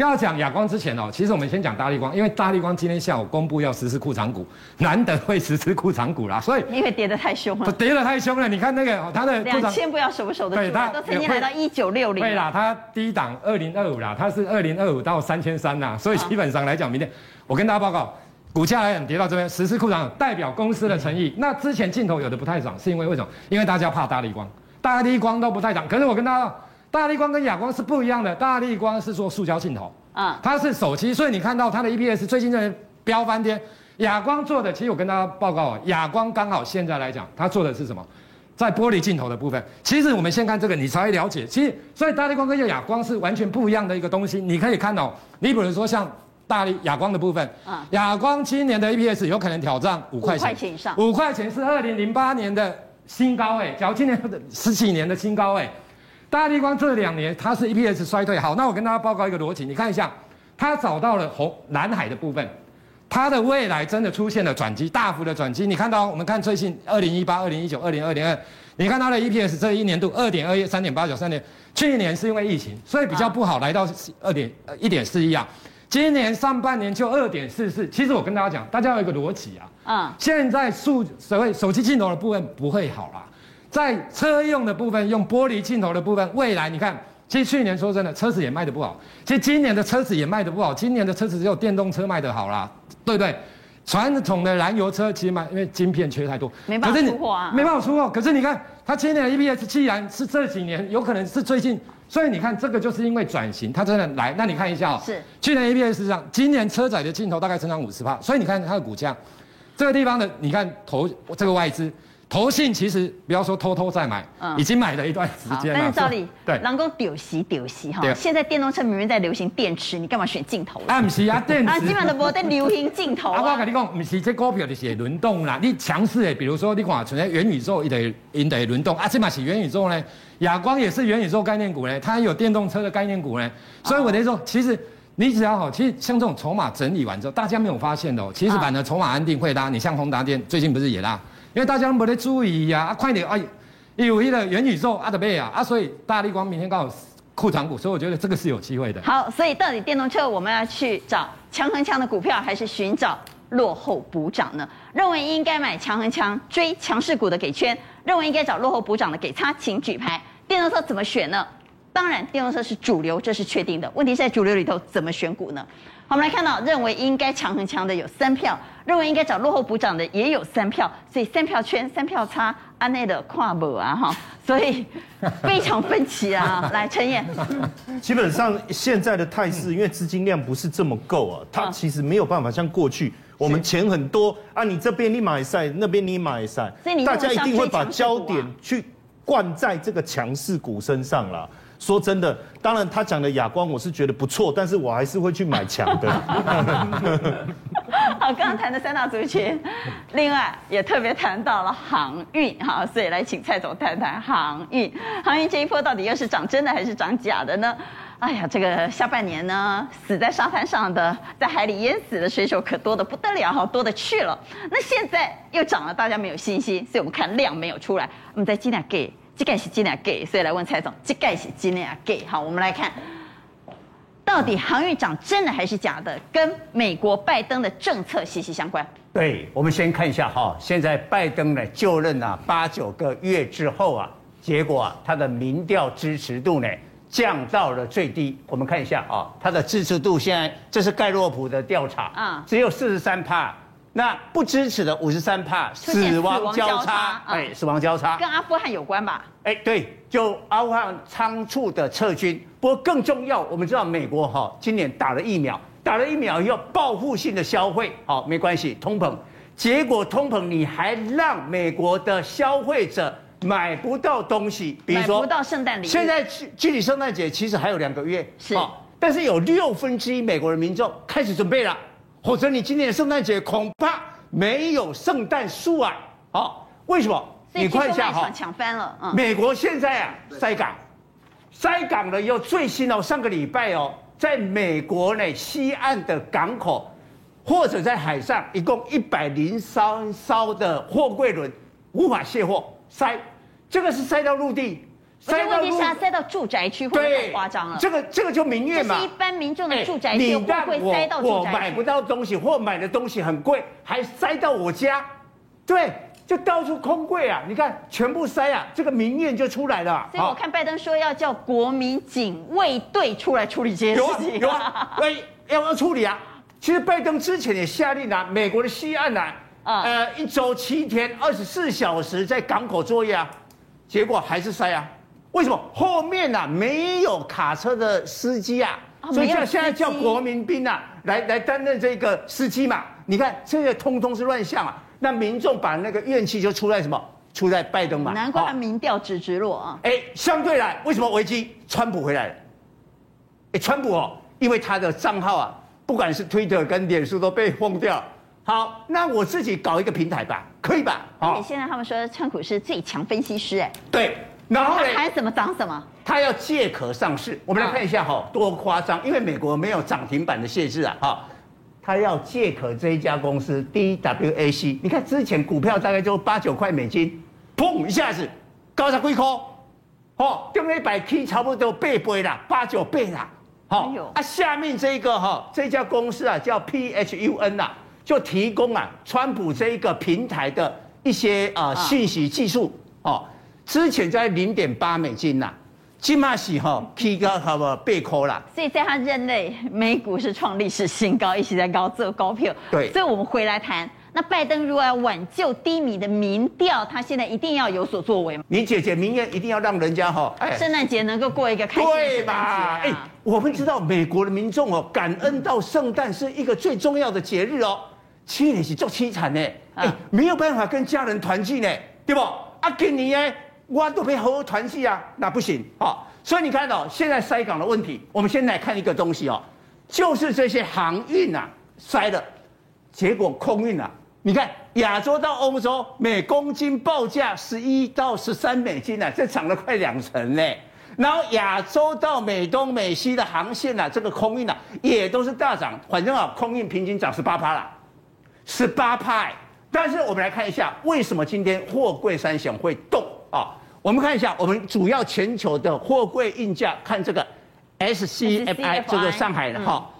要讲亚光之前哦，其实我们先讲大立光，因为大立光今天下午公布要实施库藏股，难得会实施库藏股啦，所以因为跌得太凶了，跌得太凶了。你看那个它的两千不要守不守得住？对，它都曾经来到一九六零。对啦，它低档二零二五啦，它是二零二五到三千三呐，所以基本上来讲，明天我跟大家报告，股价来讲跌到这边，实施库藏代表公司的诚意。那之前镜头有的不太涨，是因为为什么？因为大家怕大立光，大立光都不太涨。可是我跟大家，大力光跟亚光是不一样的，大力光是做塑胶镜头。啊，它是手机，所以你看到它的 EPS 最近在飙翻天。亚光做的，其实我跟大家报告啊，亚光刚好现在来讲，它做的是什么？在玻璃镜头的部分。其实我们先看这个，你才会了解。其实，所以大力光跟亚光是完全不一样的一个东西。你可以看到，你比如说像大力亚光的部分，啊，亚光今年的 EPS 有可能挑战五块钱，五块钱以上，五块钱是二零零八年的新高诶，假如今年的十几年的新高诶。大立光这两年它是 EPS 衰退，好，那我跟大家报告一个逻辑，你看一下，它找到了红蓝海的部分，它的未来真的出现了转机，大幅的转机。你看到我们看最近二零一八、二零一九、二零二零二，你看它的 EPS 这一年度二点二一、三点八九、三点，去年是因为疫情，所以比较不好，来到二点呃一点四一啊，今年上半年就二点四四。其实我跟大家讲，大家有一个逻辑啊，嗯，现在数所谓手机镜头的部分不会好啦。在车用的部分，用玻璃镜头的部分，未来你看，其实去年说真的，车子也卖得不好。其实今年的车子也卖得不好，今年的车子只有电动车卖得好啦，对不对？传统的燃油车其实卖，因为晶片缺太多，没办法出货啊，没办法出货。可是你看，它今年的 EPS 既然是这几年，有可能是最近，所以你看这个就是因为转型，它真的来。那你看一下哦，是去年 EPS 是这样，今年车载的镜头大概成长五十帕，所以你看它的股价，这个地方的，你看投这个外资。投信其实不要说偷偷在买，嗯，已经买了一段时间了。但是照理，对，人讲丢席丢席哈。现在电动车明明在流行电池，你干嘛选镜头？啊，不是啊，电池。啊，基本都无在流行镜头啊。我跟你讲，不是这股票就是轮动啦。你强势诶，比如说你看，存在元宇宙，一得一得轮动啊，这嘛是元宇宙呢。亚光也是元宇宙概念股呢，它有电动车的概念股呢。所以我的说，其实你只要好，其实像这种筹码整理完之后，大家没有发现的哦，其实反而筹码安定会拉。你像宏达电最近不是也拉？因为大家都没得注意呀，啊，快点啊！有一个元宇宙阿德贝啊，啊，所以大立光明天刚好库藏股，所以我觉得这个是有机会的。好，所以到底电动车我们要去找强恒强的股票，还是寻找落后补涨呢？认为应该买强恒强追强势股的给圈，认为应该找落后补涨的给叉，请举牌。电动车怎么选呢？当然，电动车是主流，这是确定的。问题是在主流里头怎么选股呢？好，我们来看到，认为应该强很强的有三票，认为应该找落后补涨的也有三票，所以三票圈、三票差，安内的跨步啊哈，所以非常分歧啊。来，陈燕，基本上现在的态势，因为资金量不是这么够啊，它其实没有办法像过去我们钱很多啊，你这边你买赛，那边你买赛，所以你大家一定会把焦点去灌在这个强势股身上了。说真的，当然他讲的哑光我是觉得不错，但是我还是会去买强的。好，刚刚谈的三大族群，另外也特别谈到了航运，哈，所以来请蔡总谈谈航运。航运这一波到底又是涨真的还是涨假的呢？哎呀，这个下半年呢，死在沙滩上的，在海里淹死的水手可多得不得了，好多的去了。那现在又涨了，大家没有信心，所以我们看量没有出来，我们再尽量给。这盖是几两给，所以来问蔡总，这盖是几两给？好，我们来看，到底航运涨真的还是假的？跟美国拜登的政策息息相关。对，我们先看一下哈，现在拜登呢就任啊八九个月之后啊，结果啊他的民调支持度呢降到了最低。我们看一下啊，他的支持度现在这是盖洛普的调查啊，只有四十三趴。那不支持的五十三帕，死亡交叉，哎，死亡交叉，跟阿富汗有关吧？哎，对，就阿富汗仓促的撤军。不过更重要，我们知道美国哈今年打了疫苗，打了疫苗以后报复性的消费，好，没关系，通膨，结果通膨你还让美国的消费者买不到东西，比如说买不到圣诞礼物。现在距离圣诞节其实还有两个月，是，但是有六分之一美国的民众开始准备了。或者你今年的圣诞节恐怕没有圣诞树啊！好，为什么？你看一下哈，抢翻了。嗯，美国现在啊塞港，塞港了以后最新哦，上个礼拜哦，在美国呢西岸的港口或者在海上，一共一百零三艘的货柜轮无法卸货，塞，这个是塞到陆地。所以问题是塞到住宅区，会太夸张了。这个这个就民怨嘛。这是一般民众的住宅区，会不会塞到住宅区？我买不到东西，或买的东西很贵，还塞到我家，对，就到处空柜啊！你看，全部塞啊，这个民怨就出来了。所以我看拜登说要叫国民警卫队出来处理这些事情。有啊，有啊，要要处理啊。其实拜登之前也下令啊，美国的西岸啊，呃，一周七天，二十四小时在港口作业啊，结果还是塞啊。为什么后面啊没有卡车的司机啊？所以叫现在叫国民兵啊来来担任这个司机嘛？你看这些通通是乱象啊！那民众把那个怨气就出在什么？出在拜登嘛？难怪他民调直直落啊！哎，相对来，为什么危机？川普回来了。哎，川普哦，因为他的账号啊，不管是 Twitter 跟脸书都被封掉。好，那我自己搞一个平台吧，可以吧？而且现在他们说川普是最强分析师，哎，对。然后呢？还什么涨什么，他要借壳上市。我们来看一下哈，多夸张！因为美国没有涨停板的限制啊，哈，他要借壳这一家公司 DWAC。你看之前股票大概就八九块美金，砰一下子高上几块，哦，涨了一百 K，差不多八倍啦，八九倍啦，好，啊，下面这个哈，这家公司啊叫 PHUN 呐，就提供啊川普这一个平台的一些啊信息技术哦。之前在零点八美金呐，起码是哈提高好不倍扣啦。所以在他任内，美股是创历史新高，一直在高做高票。对，所以我们回来谈，那拜登如果要挽救低迷的民调，他现在一定要有所作为。你姐姐明年，一定要让人家哈，哎圣诞节能够过一个开心的对吧？哎，我们知道美国的民众哦，感恩到圣诞是一个最重要的节日哦，七年是做凄惨呢，哎，没有办法跟家人团聚呢。对不？啊，今年呢，我都可以好好团聚啊，那不行啊、哦。所以你看到、哦、现在塞港的问题，我们先来看一个东西哦，就是这些航运啊塞了，结果空运啊，你看亚洲到欧洲每公斤报价十一到十三美金啊，这涨了快两成嘞。然后亚洲到美东美西的航线啊，这个空运啊也都是大涨，反正啊空运平均涨十八趴了，十八趴。但是我们来看一下，为什么今天货柜三雄会动？我们看一下，我们主要全球的货柜运价，看这个 SCFI 这个上海的哈，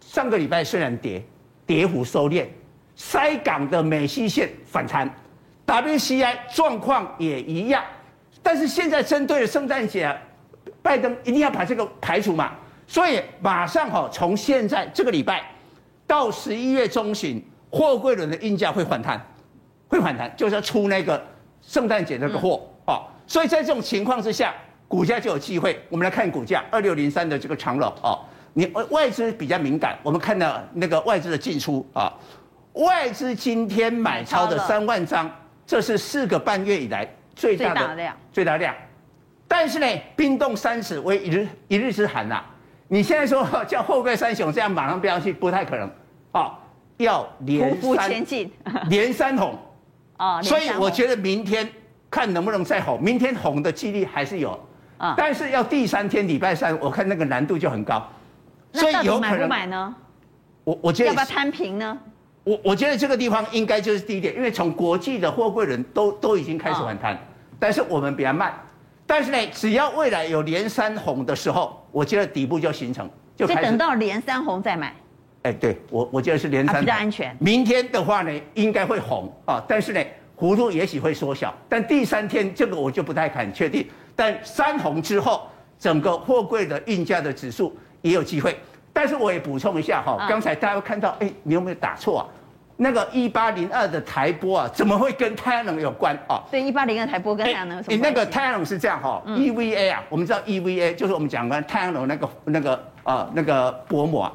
上个礼拜虽然跌，跌幅收敛，塞港的美西线反弹，WCI 状况也一样，但是现在针对了圣诞节，拜登一定要把这个排除嘛，所以马上哈，从现在这个礼拜到十一月中旬。货柜轮的运价会反弹，会反弹，就是要出那个圣诞节那个货。啊、嗯，所以在这种情况之下，股价就有机会。我们来看股价，二六零三的这个长龙哦，你外资比较敏感，我们看到那个外资的进出啊，外资今天买超的三万张，这是四个半月以来最大的量，最大量。但是呢，冰冻三尺为一日一日之寒呐，你现在说 叫货柜三雄这样马上飙上去，不太可能啊。要连三连三红 啊，所以我觉得明天看能不能再红，明天红的几率还是有啊，但是要第三天礼拜三，我看那个难度就很高，所以有可能买不买呢？我我觉得要不要摊平呢？我我觉得这个地方应该就是低点，因为从国际的货柜轮都都已经开始反弹，但是我们比较慢，但是呢，只要未来有连三红的时候，我觉得底部就形成，就等到连三红再买。哎，对我，我觉得是连三红，比较安全。明天的话呢，应该会红啊，但是呢，幅度也许会缩小。但第三天这个我就不太敢确定。但三红之后，整个货柜的运价的指数也有机会。但是我也补充一下哈，刚才大家看到，哎，你有没有打错啊？那个一八零二的台波啊，怎么会跟太阳能有关啊？对，一八零二台波跟太阳能有什么关系？那个太阳能是这样哈，EVA 啊，我们知道 EVA 就是我们讲的太阳能那个那个啊那个薄膜啊。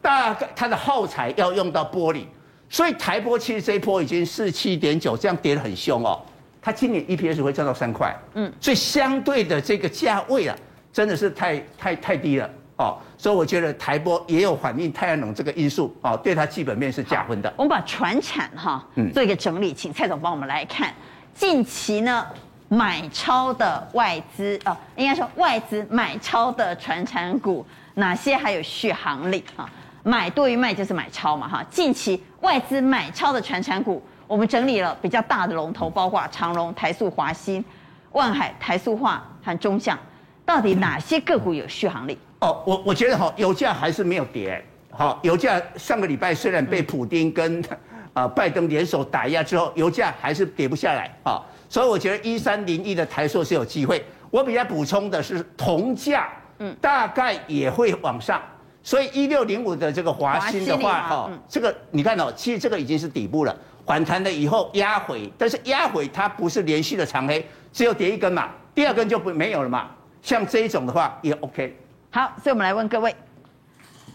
大概它的耗材要用到玻璃，所以台波其实这一波已经四七点九，这样跌得很凶哦。它今年 EPS 会降到三块，嗯，所以相对的这个价位啊，真的是太太太低了哦。所以我觉得台波也有反映太阳能这个因素哦，对它基本面是加分的。我们把船产哈，做一个整理，请蔡总帮我们来看近期呢买超的外资哦，应该说外资买超的船产股哪些还有续航力啊？买多于卖就是买超嘛，哈！近期外资买超的传产股，我们整理了比较大的龙头，包括长荣、台塑、华新、万海、台塑化和中向，到底哪些个股有续航力？哦，我我觉得哈，油价还是没有跌，好，油价上个礼拜虽然被普丁跟呃拜登联手打压之后，油价还是跌不下来啊，所以我觉得一三零一的台塑是有机会。我比较补充的是铜价，嗯，大概也会往上。所以一六零五的这个华兴的话，哈，这个你看哦，其实这个已经是底部了，反弹了以后压回，但是压回它不是连续的长黑，只有跌一根嘛，第二根就不没有了嘛。像这一种的话也 OK。好，所以我们来问各位，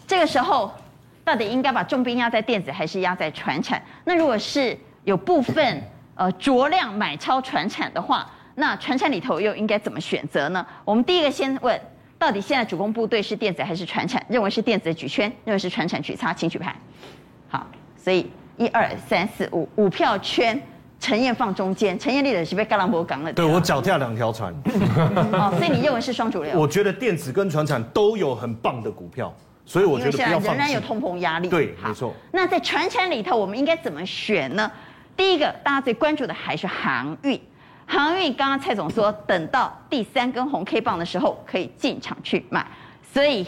这个时候到底应该把重兵压在电子还是压在船产？那如果是有部分呃酌量买超船产的话，那船产里头又应该怎么选择呢？我们第一个先问。到底现在主攻部队是电子还是船产？认为是电子的举圈，认为是船产举叉，请举牌。好，所以一二三四五五票圈，陈燕放中间，陈燕立的是被高朗博港了。对，我脚跳两条船。哦，所以你认为是双主流？我觉得电子跟船产都有很棒的股票，所以我觉得现在仍然有通膨压力。对，没错。那在船产里头，我们应该怎么选呢？第一个，大家最关注的还是航运。航运刚刚蔡总说，等到第三根红 K 棒的时候可以进场去买，所以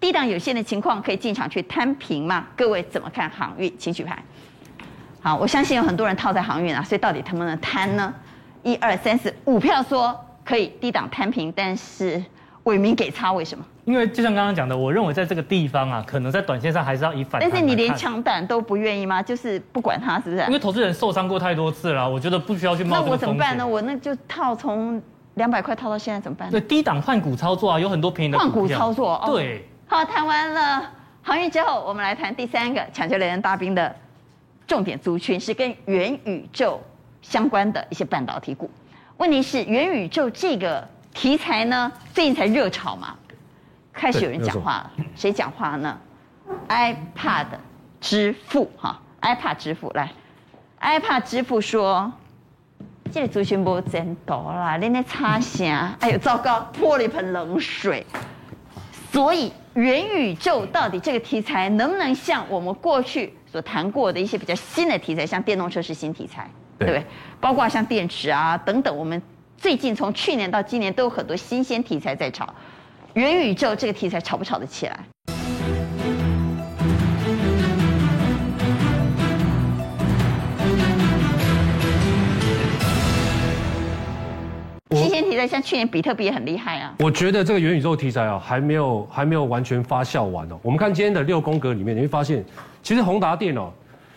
低档有限的情况可以进场去摊平吗？各位怎么看航运？请举牌。好，我相信有很多人套在航运啊，所以到底能不能摊呢？一二三四五票说可以低档摊平，但是伟明给差，为什么？因为就像刚刚讲的，我认为在这个地方啊，可能在短线上还是要以反弹。但是你连抢胆都不愿意吗？就是不管它是不是？因为投资人受伤过太多次了，我觉得不需要去冒险。那我怎么办呢？我那就套从两百块套到现在怎么办？对，低档换股操作啊，有很多便宜的。换股操作，哦、对。好，谈完了航运之后，我们来谈第三个抢救雷人大兵的重点族群，是跟元宇宙相关的一些半导体股。问题是元宇宙这个题材呢，最近才热炒嘛，开始有人讲话了。谁讲话呢？iPad 支付哈，iPad 支付来，iPad 支付说：“这个族群不真多啦，你那插啥？哎呦，糟糕，泼了一盆冷水。所以元宇宙到底这个题材能不能像我们过去所谈过的一些比较新的题材，像电动车是新题材？”对不对？包括像电池啊等等，我们最近从去年到今年都有很多新鲜题材在炒，元宇宙这个题材炒不炒得起来？新鲜题材像去年比特币也很厉害啊。我觉得这个元宇宙题材啊，还没有还没有完全发酵完哦。我们看今天的六宫格里面，你会发现，其实宏达电哦。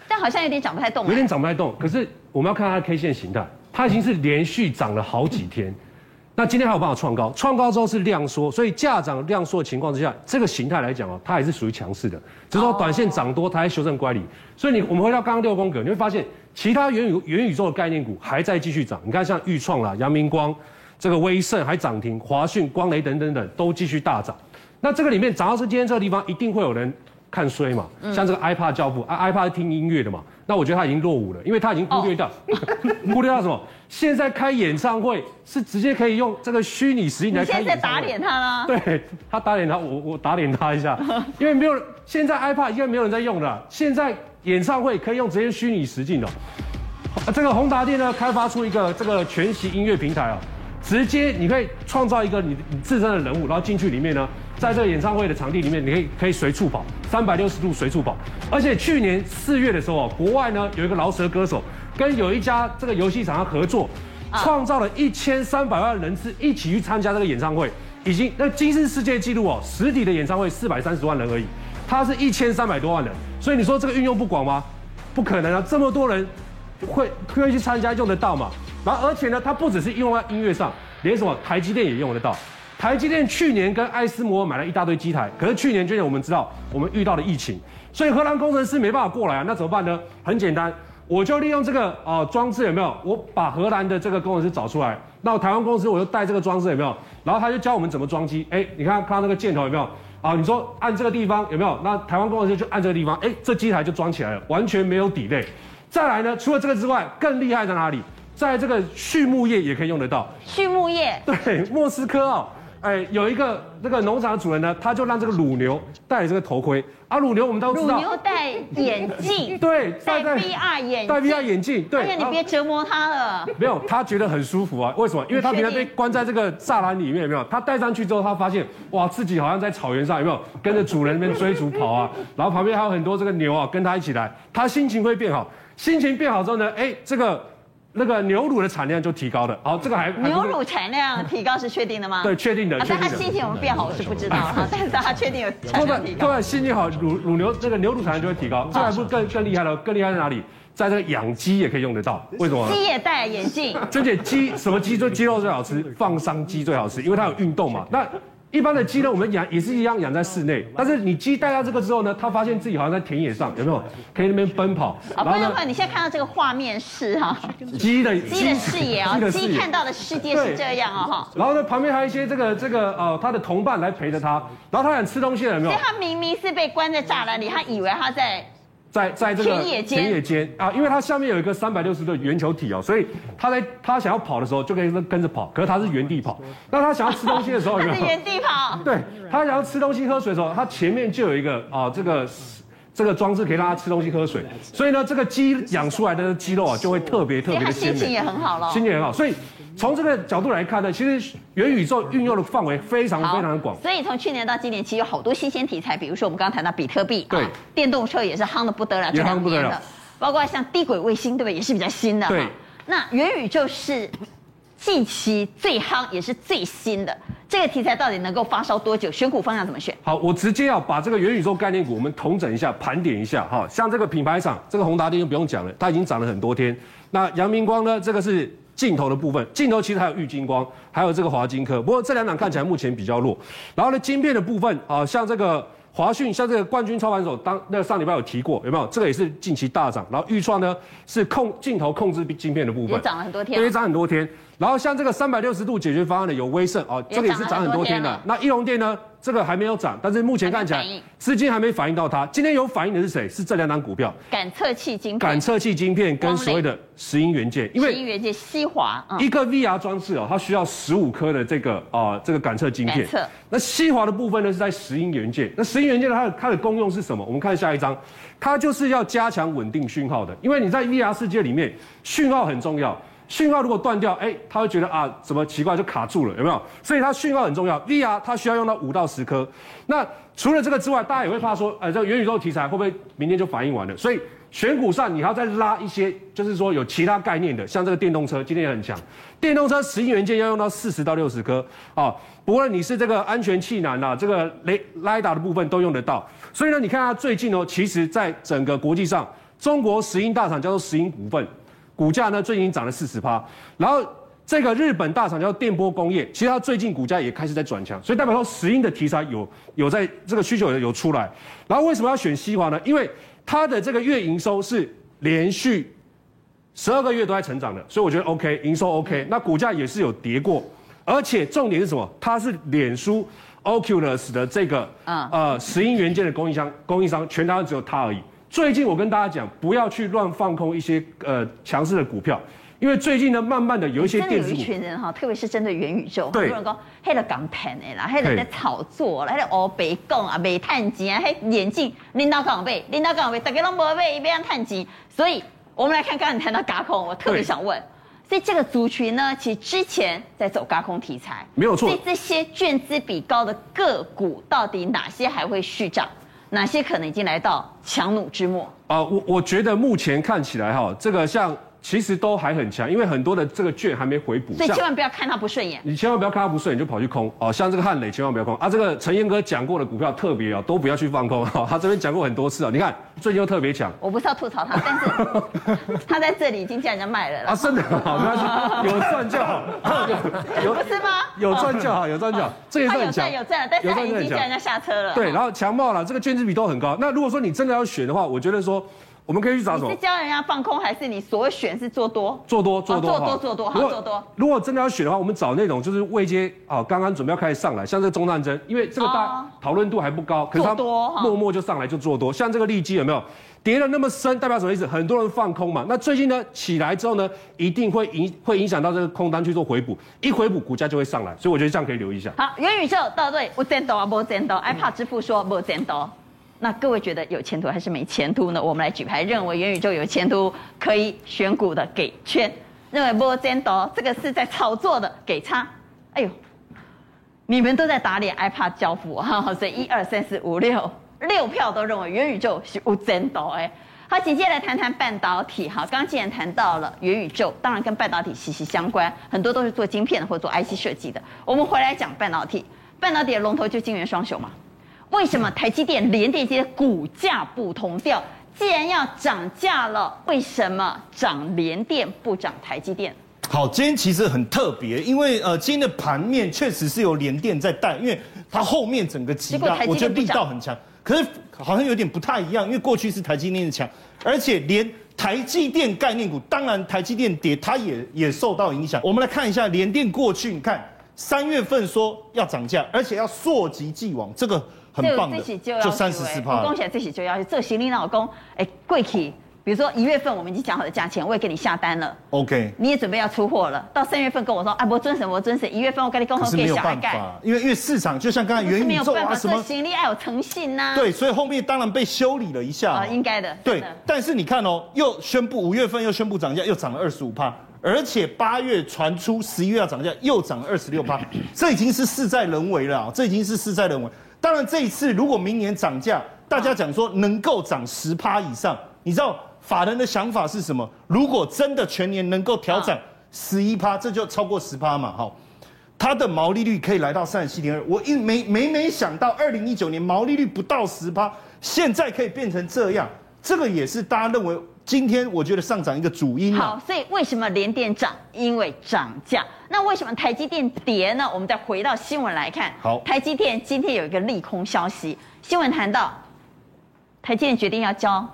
但好像有点涨不太动，有点涨不太动。可是我们要看它的 K 线形态，它已经是连续涨了好几天。那今天还有办法创高，创高之后是量缩，所以价涨量缩的情况之下，这个形态来讲哦，它还是属于强势的。只是说短线涨多，它还修正乖离。所以你我们回到刚刚六宫格，你会发现其他元宇元宇宙的概念股还在继续涨。你看像钰创啦、阳明光、这个威盛还涨停，华讯、光雷等等等都继续大涨。那这个里面涨到是今天这个地方，一定会有人。看衰嘛，像这个 iPad 教父啊，iPad 听音乐的嘛，那我觉得他已经落伍了，因为他已经忽略掉，忽略掉什么？现在开演唱会是直接可以用这个虚拟实境来开演唱会。现在打脸他了？对，他打脸他，我我打脸他一下，因为没有现在 iPad 应该没有人在用的，现在演唱会可以用直接虚拟实境的。啊，这个宏达电呢，开发出一个这个全息音乐平台啊，直接你可以创造一个你你自身的人物，然后进去里面呢。在这个演唱会的场地里面，你可以可以随处跑，三百六十度随处跑。而且去年四月的时候，国外呢有一个饶舌歌手跟有一家这个游戏厂商合作，创造了一千三百万人次一起去参加这个演唱会，已经那吉尼斯世界纪录哦，实体的演唱会四百三十万人而已，他是一千三百多万人，所以你说这个运用不广吗？不可能啊，这么多人会会去参加用得到嘛？然后而且呢，它不只是用在音乐上，连什么台积电也用得到。台积电去年跟艾斯摩尔买了一大堆机台，可是去年就像我们知道，我们遇到了疫情，所以荷兰工程师没办法过来啊，那怎么办呢？很简单，我就利用这个呃装置有没有？我把荷兰的这个工程师找出来，那台湾公司我就带这个装置有没有？然后他就教我们怎么装机。哎，你看看到那个箭头有没有？啊，你说按这个地方有没有？那台湾工程师就按这个地方，哎，这机台就装起来了，完全没有 delay。再来呢，除了这个之外，更厉害在哪里？在这个畜牧业也可以用得到。畜牧业？对，莫斯科哦。哎，有一个那个农场的主人呢，他就让这个乳牛戴了这个头盔啊。乳牛我们都知道，乳牛戴眼镜，对，戴 VR 眼镜，戴 VR 眼镜，对。哎呀，你别折磨他了。没有，他觉得很舒服啊。为什么？因为他平常被关在这个栅栏里面，有没有？他戴上去之后，他发现哇，自己好像在草原上，有没有？跟着主人那边追逐跑啊。然后旁边还有很多这个牛啊，跟他一起来，他心情会变好。心情变好之后呢，哎，这个。那个牛乳的产量就提高了，好，这个还，还牛乳产量提高是确定的吗？对，确定的。但他心情有没有变好，我是不知道哈，但是他确定有产量提高。对，心情好，乳乳牛这个牛乳产量就会提高。这还不更更厉害了？更厉害在哪里？在这个养鸡也可以用得到。为什么？鸡也戴眼镜。珍姐鸡什么鸡最鸡肉最好吃？放商鸡最好吃，因为它有运动嘛。那。一般的鸡呢，我们养也是一样养在室内，但是你鸡带到这个之后呢，它发现自己好像在田野上，有没有？可以那边奔跑。啊，不用不用，你现在看到这个画面是哈，鸡的鸡的视野啊，鸡看到的世界是这样啊哈。然后呢，旁边还有一些这个这个呃，它的同伴来陪着它，然后它想吃东西了，有没有？所以它明明是被关在栅栏里，它以为它在。在在这个田野间，田野间啊，因为它下面有一个三百六十度的圆球体哦，所以它在它想要跑的时候就可以跟着跑，可是它是原地跑。那它想要吃东西的时候，它是原地跑。对，它想要吃东西喝水的时候，它前面就有一个啊这个这个装置可以让它吃东西喝水。所以呢，这个鸡养出来的肌肉啊就会特别特别的鲜美。心情也很好了。心情很好，所以。从这个角度来看呢，其实元宇宙运用的范围非常非常的广。所以从去年到今年，其实有好多新鲜题材，比如说我们刚刚谈到比特币，对，电动车也是夯的不得了，也夯不得了。包括像低轨卫星，对不对？也是比较新的。对。那元宇宙是近期最夯，也是最新的。这个题材到底能够发烧多久？选股方向怎么选？好，我直接要把这个元宇宙概念股，我们统整一下，盘点一下。哈，像这个品牌厂，这个宏达电就不用讲了，它已经涨了很多天。那阳明光呢？这个是。镜头的部分，镜头其实还有玉晶光，还有这个华晶科，不过这两档看起来目前比较弱。然后呢，晶片的部分啊，像这个华讯像这个冠军操盘手，当那个上礼拜有提过，有没有？这个也是近期大涨。然后预创呢是控镜头控制晶片的部分，也涨了很多天，也涨很多天。然后像这个三百六十度解决方案的有威盛哦，这个也是涨很多天的。那义隆电呢？这个还没有涨，但是目前看起来资金还没反映到它。今天有反映的是谁？是这两档股票，感测器晶片，感测器晶片跟所谓的石英元件，因为石英元件西华，一个 VR 装置哦，它需要十五颗的这个啊、呃、这个感测晶片。那西华的部分呢是在石英元件。那石英元件的它的它的功用是什么？我们看下一张，它就是要加强稳定讯号的，因为你在 VR 世界里面讯号很重要。讯号如果断掉，哎，他会觉得啊，怎么奇怪就卡住了，有没有？所以它讯号很重要，VR 它需要用到五到十颗。那除了这个之外，大家也会怕说，呃，这个元宇宙题材会不会明天就反应完了？所以选股上你还要再拉一些，就是说有其他概念的，像这个电动车今天也很强，电动车石英元件要用到四十到六十颗啊。不论你是这个安全气囊啊，这个雷雷达的部分都用得到。所以呢，你看它最近哦，其实在整个国际上，中国石英大厂叫做石英股份。股价呢，最近涨了四十趴，然后这个日本大厂叫电波工业，其实它最近股价也开始在转强，所以代表说石英的题材有有在这个需求有有出来。然后为什么要选西华呢？因为它的这个月营收是连续十二个月都在成长的，所以我觉得 OK，营收 OK，那股价也是有跌过，而且重点是什么？它是脸书 Oculus 的这个呃石英元件的供应商，供应商全台湾只有它而已。最近我跟大家讲，不要去乱放空一些呃强势的股票，因为最近呢，慢慢的有一些电子股，有一群人哈，特别是针对元宇宙，很多人讲，黑了港盘的啦，黑了在炒作啦，黑了哦白讲啊，没探钱啊，黑眼镜领导港被领导港被大家拢无被，一边探钱，所以我们来看刚才谈到轧空，我特别想问，所以这个族群呢，其实之前在走高空题材，没有错，所以这些券资比高的个股，到底哪些还会续涨？哪些可能已经来到强弩之末？啊、呃，我我觉得目前看起来哈，这个像。其实都还很强，因为很多的这个券还没回补，所以千万不要看它不顺眼。你千万不要看它不顺眼就跑去空哦，像这个汉磊千万不要空啊。这个陈彦哥讲过的股票特别哦，都不要去放空哈。他这边讲过很多次哦，你看最近又特别强。我不是要吐槽他，但是 他在这里已经叫人家卖了。啊，真的好，没关系，有赚就好。有不是吗？有赚就好，有赚就好。这也是很强，有赚了，但是他已经叫人家下车了。对，然后强茂了，这个券资比都很高。那如果说你真的要选的话，我觉得说。我们可以去找什么？你是教人家放空，还是你所选是做多？做多，做多，做多，做多，好，做多。如果真的要选的话，我们找那种就是未接啊，刚刚准备要开始上来，像这个中战争，因为这个大讨论度还不高，可是它默默就上来就做多。像这个利基有没有跌了那么深？代表什么意思？很多人放空嘛。那最近呢起来之后呢，一定会影会影响到这个空单去做回补，一回补股价就会上来，所以我觉得这样可以留意一下。好，元宇宙到底有前途啊，没前途？iPad 之父说没前途。那各位觉得有前途还是没前途呢？我们来举牌，认为元宇宙有前途可以选股的给圈，认为没前途这个是在炒作的给叉。哎呦，你们都在打脸 iPad 交付哈，所以一二三四五六六票都认为元宇宙是无前途哎。好，紧接着来谈谈半导体哈。刚既然谈到了元宇宙，当然跟半导体息息相关，很多都是做晶片或做 IC 设计的。我们回来讲半导体，半导体的龙头就晶圆双雄嘛。为什么台积电、联电这些股价不同调？既然要涨价了，为什么涨联电不涨台积电？好，今天其实很特别，因为呃，今天的盘面确实是由联电在带，因为它后面整个急拉，我觉得力道很强。可是好像有点不太一样，因为过去是台积电的强，而且连台积电概念股，当然台积电跌，它也也受到影响。我们来看一下联电过去，你看三月份说要涨价，而且要溯及既往，这个。很棒的，就三十四趴。恭喜这些就要做行李老公，哎，贵气。比如说一月份我们已经讲好的价钱，我也给你下单了。OK，你也准备要出货了。到三月份跟我说，啊，我遵守，我遵守。一月份我跟你沟通，给小孩盖。因为因为市场就像刚才元宇宙啊什么，行李要有诚信呐。对，所以后面当然被修理了一下。啊，应该的。对，但是你看哦，又宣布五月份又宣布涨价，又涨了二十五趴，而且八月传出十一月要涨价，又涨了二十六趴，这已经是事在人为了，这已经是事在人为。当然，这一次如果明年涨价，大家讲说能够涨十趴以上，你知道法人的想法是什么？如果真的全年能够调涨十一趴，这就超过十趴嘛，好，它的毛利率可以来到三十七点二。我一没没没想到，二零一九年毛利率不到十趴，现在可以变成这样，这个也是大家认为今天我觉得上涨一个主因。好，所以为什么联电涨？因为涨价。那为什么台积电跌呢？我们再回到新闻来看。好，台积电今天有一个利空消息，新闻谈到台积电决定要交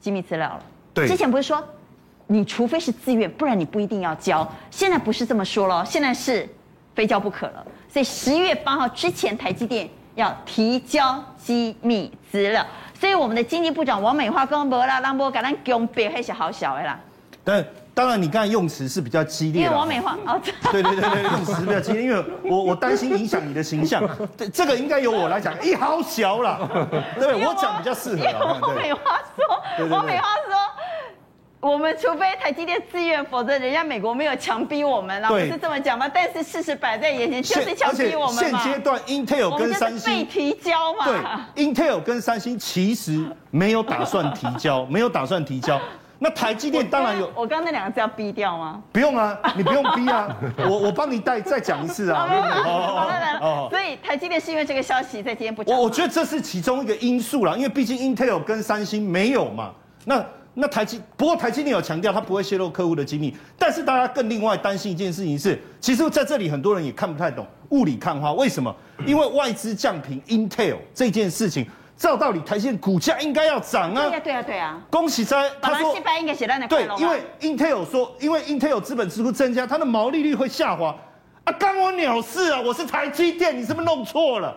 机密资料了。对，之前不是说你除非是自愿，不然你不一定要交。现在不是这么说了，现在是非交不可了。所以十一月八号之前，台积电要提交机密资料。所以我们的经济部长王美花跟没啦，让波给咱公别还是好小的啦。但当然，你刚才用词是比较激烈。因为王美花哦，对对对对，用词比较激烈，因为我 我担心影响你的形象。这这个应该由我来讲，一好小啦，对，我讲比较适合。王美花说，王美花说。我们除非台积电自愿，否则人家美国没有强逼我们，然后不是这么讲吗？但是事实摆在眼前，就是强逼我们嘛。现阶段，Intel 跟三星被提交嘛。对，Intel 跟三星其实没有打算提交，没有打算提交。那台积电当然有。我刚刚那两个字要逼掉吗？不用啊，你不用逼啊，我我帮你带再讲一次啊。好了，所以台积电是因为这个消息在今天不讲。我我觉得这是其中一个因素啦，因为毕竟 Intel 跟三星没有嘛。那。那台积不过台积电有强调，它不会泄露客户的机密。但是大家更另外担心一件事情是，其实在这里很多人也看不太懂雾里看花。为什么？因为外资降频 Intel 这件事情，照道理台积电股价应该要涨啊。对啊，对啊，对啊。恭喜在他说，应该写在那对，因为 Intel 说，因为 Intel 资本支出增加，它的毛利率会下滑。啊，干我鸟事啊！我是台积电，你是不是弄错了？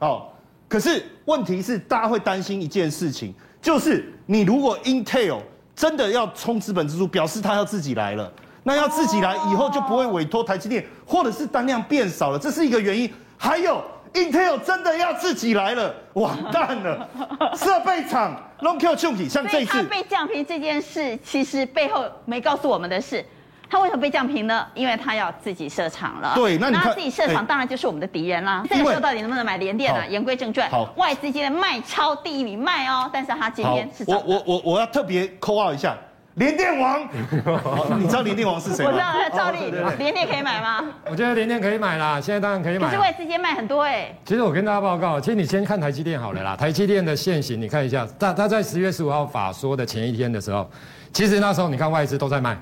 哦，可是问题是，大家会担心一件事情。就是你如果 Intel 真的要冲资本支出，表示他要自己来了，那要自己来以后就不会委托台积电，或者是单量变少了，这是一个原因。还有 Intel 真的要自己来了，完蛋了，设备厂 Long Q 重体像这次被降频这件事，其实背后没告诉我们的是。他为什么被降平呢？因为他要自己设厂了。对，那你他自己设厂，当然就是我们的敌人啦。这个时候到底能不能买联电呢？言归正传，好，外资今天卖超第一名卖哦，但是他今天是我我我我要特别 call out 一下联电王，你知道联电王是谁吗？我知道，赵丽，联电可以买吗？我觉得联电可以买啦，现在当然可以买。可是外资今天卖很多哎。其实我跟大家报告，其实你先看台积电好了啦，台积电的现行你看一下，它它在十月十五号法说的前一天的时候，其实那时候你看外资都在卖。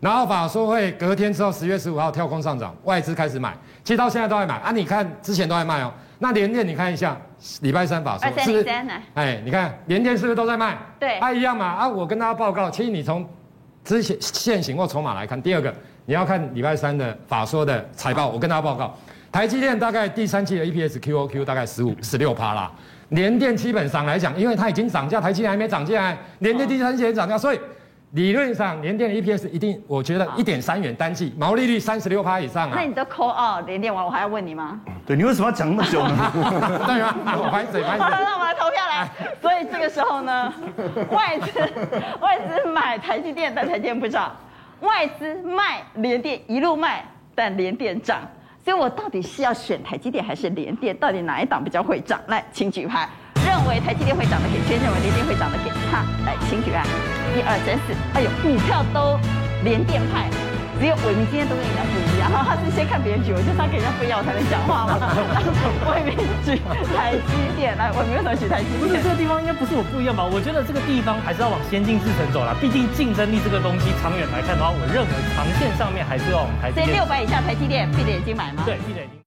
然后法说会隔天之后，十月十五号跳空上涨，外资开始买，其实到现在都在买啊！你看之前都在卖哦。那联电你看一下，礼拜三法说是不是？哎，你看联电是不是都在卖？对，啊一样嘛啊！我跟大家报告，其实你从之前现行或筹码来看，第二个你要看礼拜三的法说的财报，我跟大家报告，台积电大概第三季的 EPS QOQ 大概十五十六趴啦，联电基本上来讲，因为它已经涨价，台积电还没涨价，联电第三季也涨价，所以。理论上，联电的 EPS 一定，我觉得一点三元单季，毛利率三十六趴以上啊。那你都 call 哦，联电完，我还要问你吗？对，你为什么要讲那么久呢？对吗？我拍嘴拍嘴。好了，那我们来投票来。所以这个时候呢，外资外资买台积电，但台积电不涨；外资卖联电，一路卖，但联电涨。所以我到底是要选台积电还是联电？到底哪一档比较会涨？来，请举牌。认为台积电会涨的给圈，认为联电会涨的给他。来，请举案。一二三四，哎呦，股票都联电派，只有伟铭今天都跟人家不一样，他是先看别人举，我就他给人家不一样我才能讲话嘛。伟铭举台积电，来，伟铭为什么举台积电？不是这个地方应该不是我不一样吧？我觉得这个地方还是要往先进制程走啦，毕竟竞争力这个东西长远来看的话，我认为长线上面还是要往台积电。所以六百以下台积电闭着眼睛买吗？对，闭着眼睛。